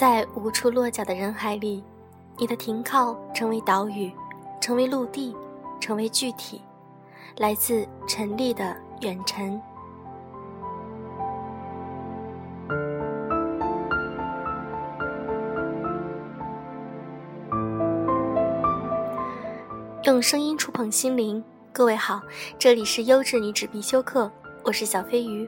在无处落脚的人海里，你的停靠成为岛屿，成为陆地，成为具体，来自陈立的远程。用声音触碰心灵，各位好，这里是优质女纸必修课，我是小飞鱼。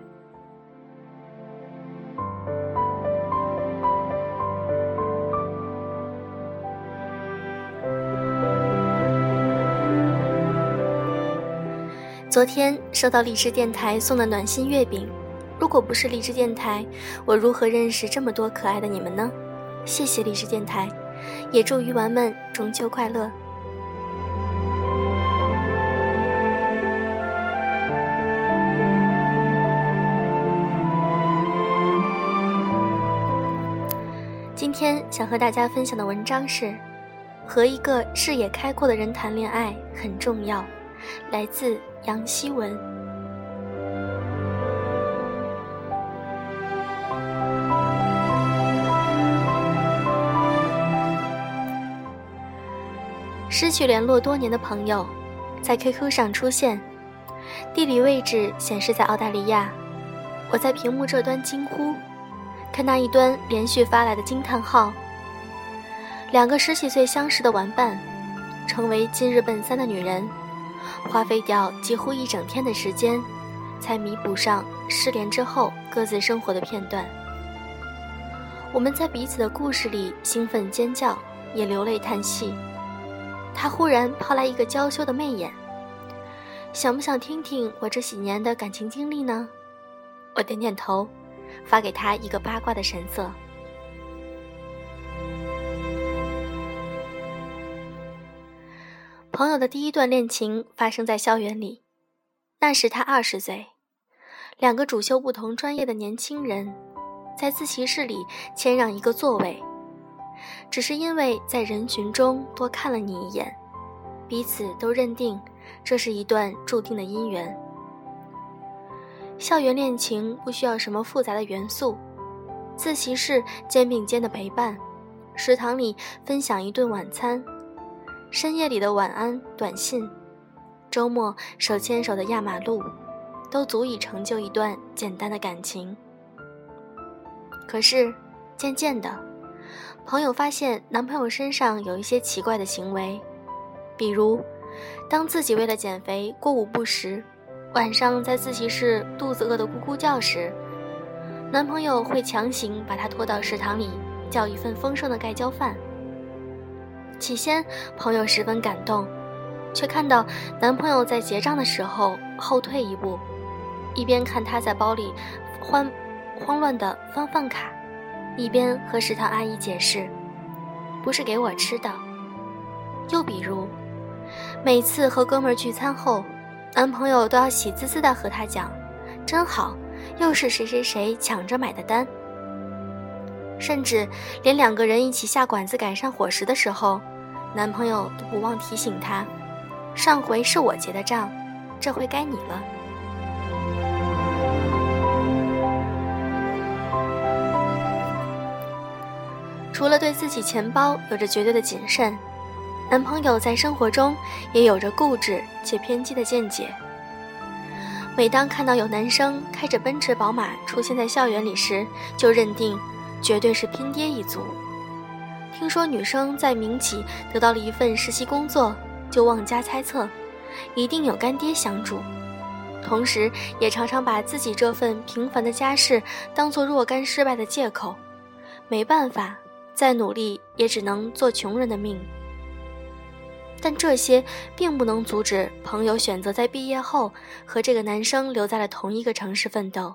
昨天收到荔枝电台送的暖心月饼，如果不是荔枝电台，我如何认识这么多可爱的你们呢？谢谢荔枝电台，也祝鱼丸们中秋快乐。今天想和大家分享的文章是：和一个视野开阔的人谈恋爱很重要。来自杨希文。失去联络多年的朋友，在 QQ 上出现，地理位置显示在澳大利亚。我在屏幕这端惊呼，看那一端连续发来的惊叹号。两个十几岁相识的玩伴，成为今日奔三的女人。花费掉几乎一整天的时间，才弥补上失联之后各自生活的片段。我们在彼此的故事里兴奋尖叫，也流泪叹息。他忽然抛来一个娇羞的媚眼，想不想听听我这几年的感情经历呢？我点点头，发给他一个八卦的神色。朋友的第一段恋情发生在校园里，那时他二十岁，两个主修不同专业的年轻人，在自习室里谦让一个座位，只是因为在人群中多看了你一眼，彼此都认定这是一段注定的姻缘。校园恋情不需要什么复杂的元素，自习室肩并肩的陪伴，食堂里分享一顿晚餐。深夜里的晚安短信，周末手牵手的压马路，都足以成就一段简单的感情。可是，渐渐的，朋友发现男朋友身上有一些奇怪的行为，比如，当自己为了减肥过午不食，晚上在自习室肚子饿得咕咕叫时，男朋友会强行把她拖到食堂里，叫一份丰盛的盖浇饭。起先，朋友十分感动，却看到男朋友在结账的时候后退一步，一边看他在包里慌慌乱地翻饭卡，一边和食堂阿姨解释：“不是给我吃的。”又比如，每次和哥们聚餐后，男朋友都要喜滋滋地和他讲：“真好，又是谁谁谁抢着买的单。”甚至连两个人一起下馆子改善伙食的时候。男朋友都不忘提醒她：“上回是我结的账，这回该你了。”除了对自己钱包有着绝对的谨慎，男朋友在生活中也有着固执且偏激的见解。每当看到有男生开着奔驰、宝马出现在校园里时，就认定绝对是拼爹一族。听说女生在民企得到了一份实习工作，就妄加猜测，一定有干爹相助，同时也常常把自己这份平凡的家世当做若干失败的借口。没办法，再努力也只能做穷人的命。但这些并不能阻止朋友选择在毕业后和这个男生留在了同一个城市奋斗。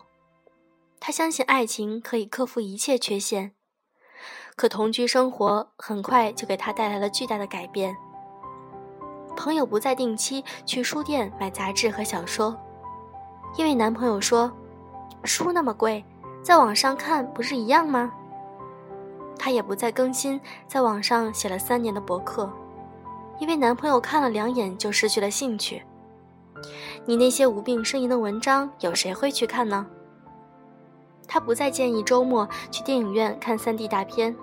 他相信爱情可以克服一切缺陷。可同居生活很快就给他带来了巨大的改变。朋友不再定期去书店买杂志和小说，因为男朋友说，书那么贵，在网上看不是一样吗？她也不再更新在网上写了三年的博客，因为男朋友看了两眼就失去了兴趣。你那些无病呻吟的文章，有谁会去看呢？她不再建议周末去电影院看 3D 大片。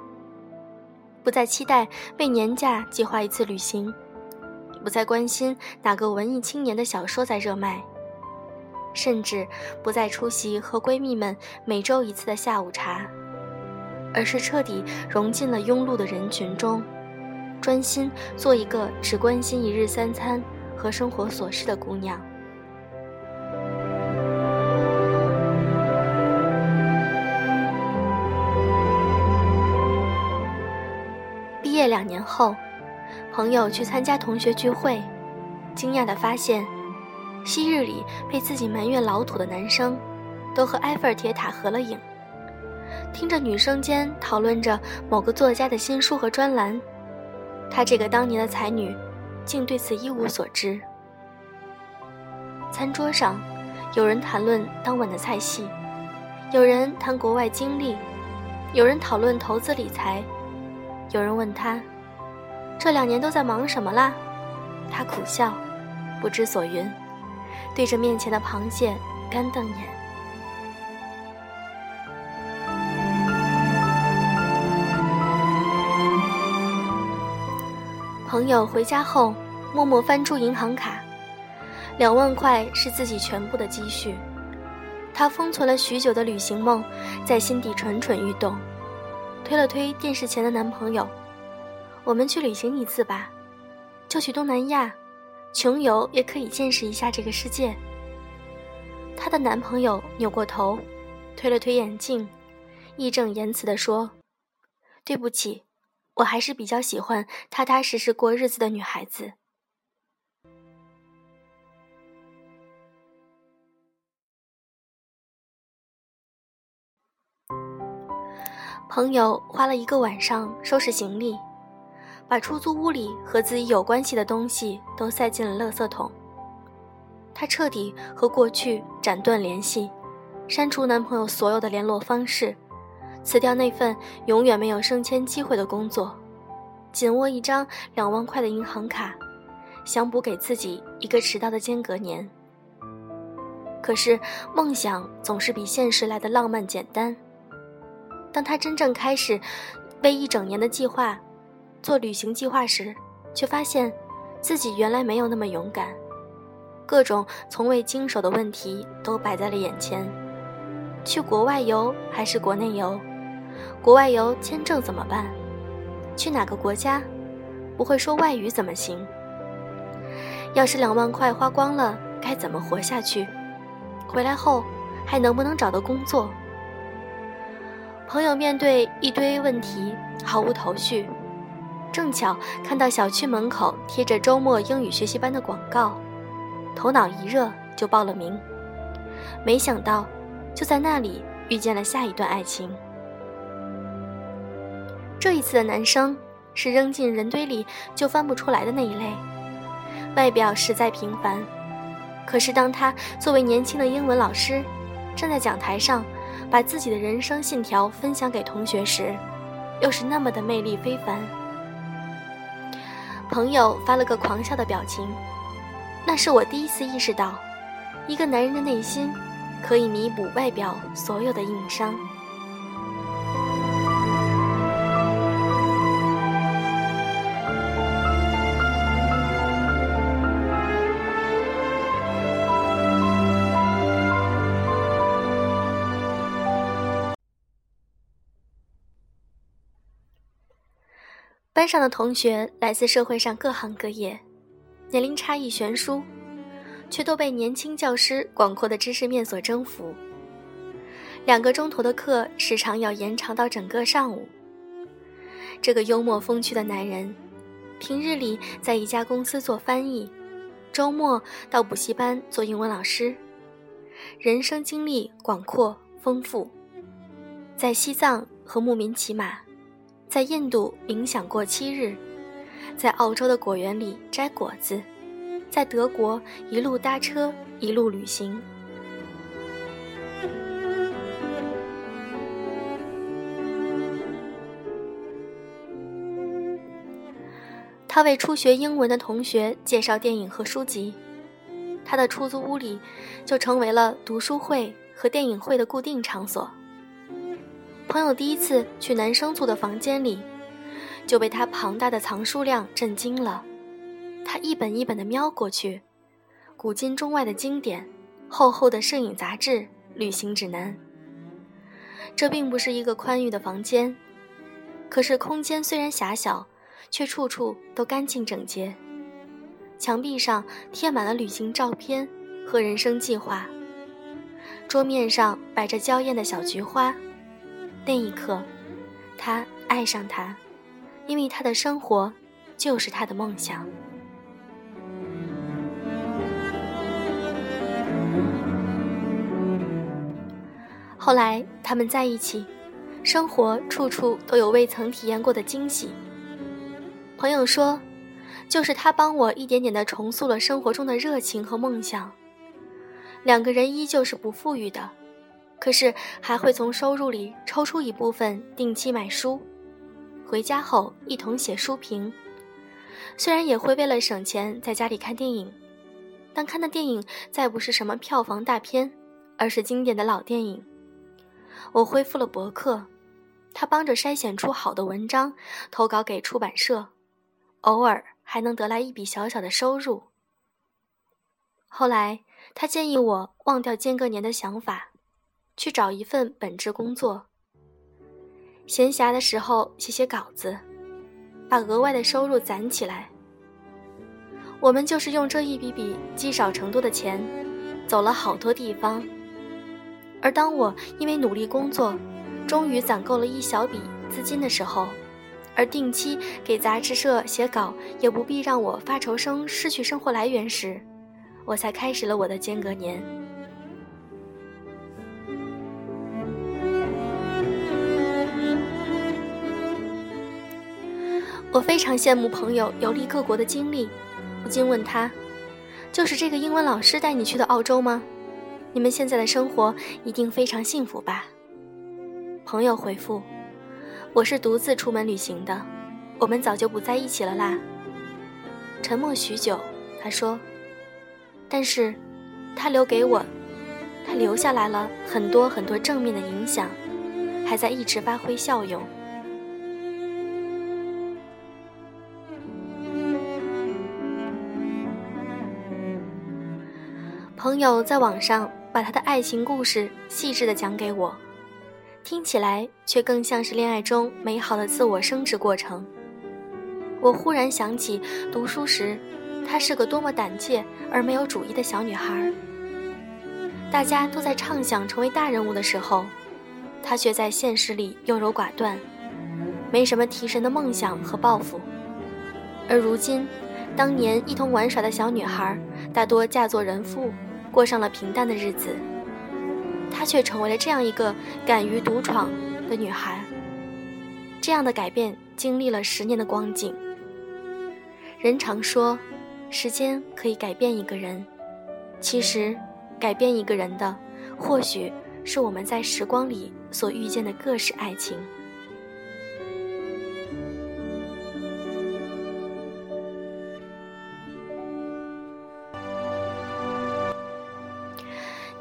不再期待为年假计划一次旅行，不再关心哪个文艺青年的小说在热卖，甚至不再出席和闺蜜们每周一次的下午茶，而是彻底融进了庸碌的人群中，专心做一个只关心一日三餐和生活琐事的姑娘。两年后，朋友去参加同学聚会，惊讶地发现，昔日里被自己埋怨老土的男生，都和埃菲尔铁塔合了影。听着女生间讨论着某个作家的新书和专栏，他这个当年的才女，竟对此一无所知。餐桌上，有人谈论当晚的菜系，有人谈国外经历，有人讨论投资理财。有人问他，这两年都在忙什么啦？他苦笑，不知所云，对着面前的螃蟹干瞪眼。朋友回家后，默默翻出银行卡，两万块是自己全部的积蓄。他封存了许久的旅行梦，在心底蠢蠢欲动。推了推电视前的男朋友，我们去旅行一次吧，就去东南亚，穷游也可以见识一下这个世界。她的男朋友扭过头，推了推眼镜，义正言辞地说：“对不起，我还是比较喜欢踏踏实实过日子的女孩子。”朋友花了一个晚上收拾行李，把出租屋里和自己有关系的东西都塞进了垃圾桶。她彻底和过去斩断联系，删除男朋友所有的联络方式，辞掉那份永远没有升迁机会的工作，紧握一张两万块的银行卡，想补给自己一个迟到的间隔年。可是梦想总是比现实来的浪漫简单。当他真正开始为一整年的计划做旅行计划时，却发现自己原来没有那么勇敢。各种从未经手的问题都摆在了眼前：去国外游还是国内游？国外游签证怎么办？去哪个国家？不会说外语怎么行？要是两万块花光了，该怎么活下去？回来后还能不能找到工作？朋友面对一堆问题毫无头绪，正巧看到小区门口贴着周末英语学习班的广告，头脑一热就报了名。没想到，就在那里遇见了下一段爱情。这一次的男生是扔进人堆里就翻不出来的那一类，外表实在平凡，可是当他作为年轻的英文老师，站在讲台上。把自己的人生信条分享给同学时，又是那么的魅力非凡。朋友发了个狂笑的表情，那是我第一次意识到，一个男人的内心可以弥补外表所有的硬伤。班上的同学来自社会上各行各业，年龄差异悬殊，却都被年轻教师广阔的知识面所征服。两个钟头的课时常要延长到整个上午。这个幽默风趣的男人，平日里在一家公司做翻译，周末到补习班做英文老师，人生经历广阔丰富，在西藏和牧民骑马。在印度冥想过七日，在澳洲的果园里摘果子，在德国一路搭车一路旅行。他为初学英文的同学介绍电影和书籍，他的出租屋里就成为了读书会和电影会的固定场所。朋友第一次去男生租的房间里，就被他庞大的藏书量震惊了。他一本一本地瞄过去，古今中外的经典，厚厚的摄影杂志、旅行指南。这并不是一个宽裕的房间，可是空间虽然狭小，却处处都干净整洁。墙壁上贴满了旅行照片和人生计划，桌面上摆着娇艳的小菊花。那一刻，他爱上他，因为他的生活就是他的梦想。后来他们在一起，生活处处都有未曾体验过的惊喜。朋友说，就是他帮我一点点的重塑了生活中的热情和梦想。两个人依旧是不富裕的，可是还会从收入里抽出一部分定期买书，回家后一同写书评。虽然也会为了省钱在家里看电影，但看的电影再不是什么票房大片，而是经典的老电影。我恢复了博客，他帮着筛选出好的文章，投稿给出版社，偶尔还能得来一笔小小的收入。后来，他建议我忘掉间隔年的想法，去找一份本职工作。闲暇的时候写写稿子，把额外的收入攒起来。我们就是用这一笔笔积少成多的钱，走了好多地方。而当我因为努力工作，终于攒够了一小笔资金的时候，而定期给杂志社写稿也不必让我发愁生失去生活来源时，我才开始了我的间隔年。我非常羡慕朋友游历各国的经历，不禁问他：“就是这个英文老师带你去的澳洲吗？”你们现在的生活一定非常幸福吧？朋友回复：“我是独自出门旅行的，我们早就不在一起了啦。”沉默许久，他说：“但是，他留给我，他留下来了很多很多正面的影响，还在一直发挥效用。”朋友在网上。把他的爱情故事细致地讲给我，听起来却更像是恋爱中美好的自我升值过程。我忽然想起读书时，她是个多么胆怯而没有主意的小女孩。大家都在畅想成为大人物的时候，她却在现实里优柔寡断，没什么提神的梦想和抱负。而如今，当年一同玩耍的小女孩大多嫁作人妇。过上了平淡的日子，她却成为了这样一个敢于独闯的女孩。这样的改变经历了十年的光景。人常说，时间可以改变一个人，其实，改变一个人的，或许是我们在时光里所遇见的各式爱情。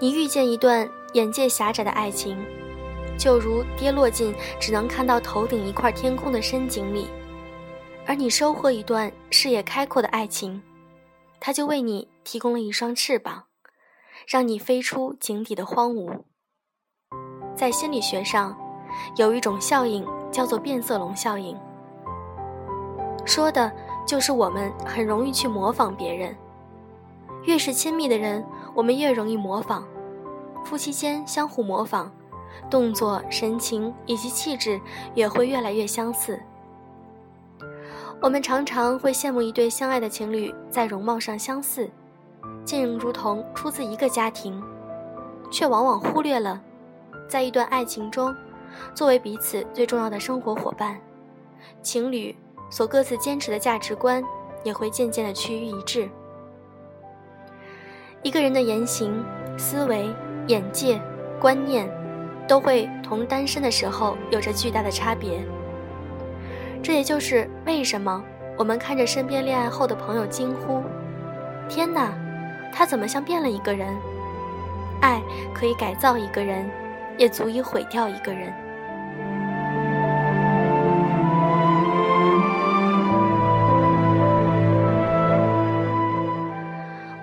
你遇见一段眼界狭窄的爱情，就如跌落进只能看到头顶一块天空的深井里；而你收获一段视野开阔的爱情，它就为你提供了一双翅膀，让你飞出井底的荒芜。在心理学上，有一种效应叫做变色龙效应，说的就是我们很容易去模仿别人，越是亲密的人，我们越容易模仿。夫妻间相互模仿，动作、神情以及气质也会越来越相似。我们常常会羡慕一对相爱的情侣在容貌上相似，竟如同出自一个家庭，却往往忽略了，在一段爱情中，作为彼此最重要的生活伙伴，情侣所各自坚持的价值观也会渐渐的趋于一致。一个人的言行、思维。眼界观念都会同单身的时候有着巨大的差别。这也就是为什么我们看着身边恋爱后的朋友惊呼天呐他怎么像变了一个人？爱可以改造一个人也足以毁掉一个人。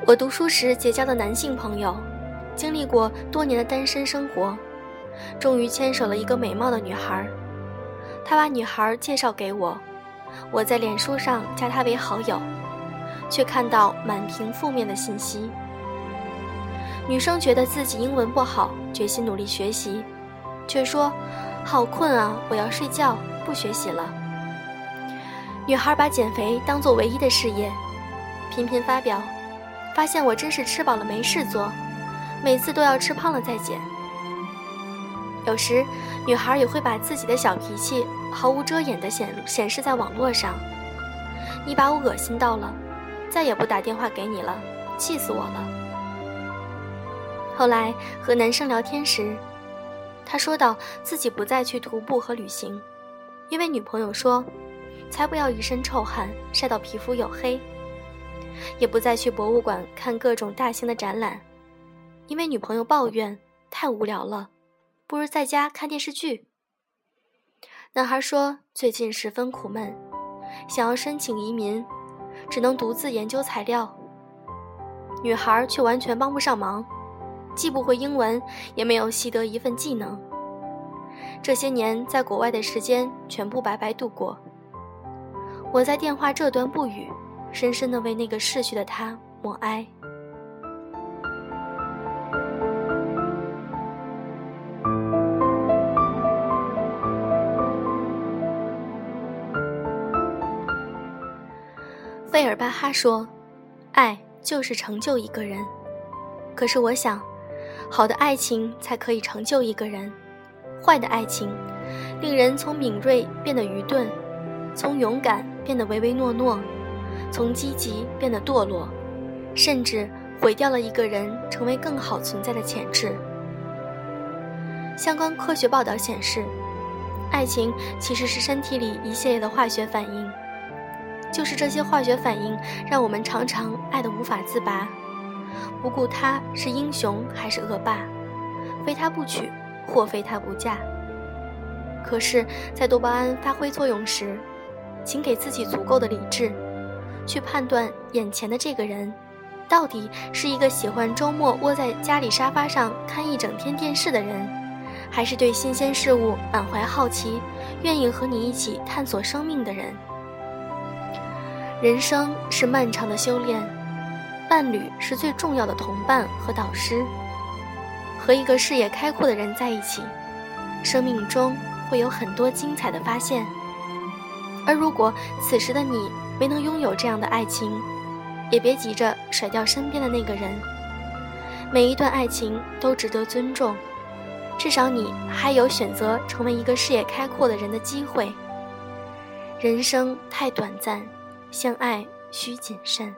我读书时结交的男性朋友经历过多年的单身生活，终于牵手了一个美貌的女孩。他把女孩介绍给我，我在脸书上加她为好友，却看到满屏负面的信息。女生觉得自己英文不好，决心努力学习，却说：“好困啊，我要睡觉，不学习了。”女孩把减肥当做唯一的事业，频频发表，发现我真是吃饱了没事做，每次都要吃胖了再减。有时，女孩也会把自己的小脾气毫无遮掩地显显示在网络上。你把我恶心到了，再也不打电话给你了，气死我了。后来和男生聊天时，他说到自己不再去徒步和旅行，因为女朋友说，才不要一身臭汗晒到皮肤黝黑；也不再去博物馆看各种大型的展览，因为女朋友抱怨太无聊了。不如在家看电视剧。男孩说最近十分苦闷，想要申请移民，只能独自研究材料。女孩却完全帮不上忙，既不会英文，也没有习得一份技能。这些年在国外的时间全部白白度过。我在电话这端不语，深深的为那个逝去的他默哀。费尔巴哈说：“爱就是成就一个人。”可是我想，好的爱情才可以成就一个人，坏的爱情令人从敏锐变得愚钝，从勇敢变得唯唯诺诺，从积极变得堕落，甚至毁掉了一个人成为更好存在的潜质。相关科学报道显示，爱情其实是身体里一系列的化学反应。就是这些化学反应，让我们常常爱得无法自拔，不顾他是英雄还是恶霸，非他不娶或非他不嫁。可是，在多巴胺发挥作用时，请给自己足够的理智，去判断眼前的这个人，到底是一个喜欢周末窝在家里沙发上看一整天电视的人，还是对新鲜事物满怀好奇，愿意和你一起探索生命的人。人生是漫长的修炼，伴侣是最重要的同伴和导师。和一个视野开阔的人在一起，生命中会有很多精彩的发现。而如果此时的你没能拥有这样的爱情，也别急着甩掉身边的那个人。每一段爱情都值得尊重，至少你还有选择成为一个视野开阔的人的机会。人生太短暂。相爱需谨慎。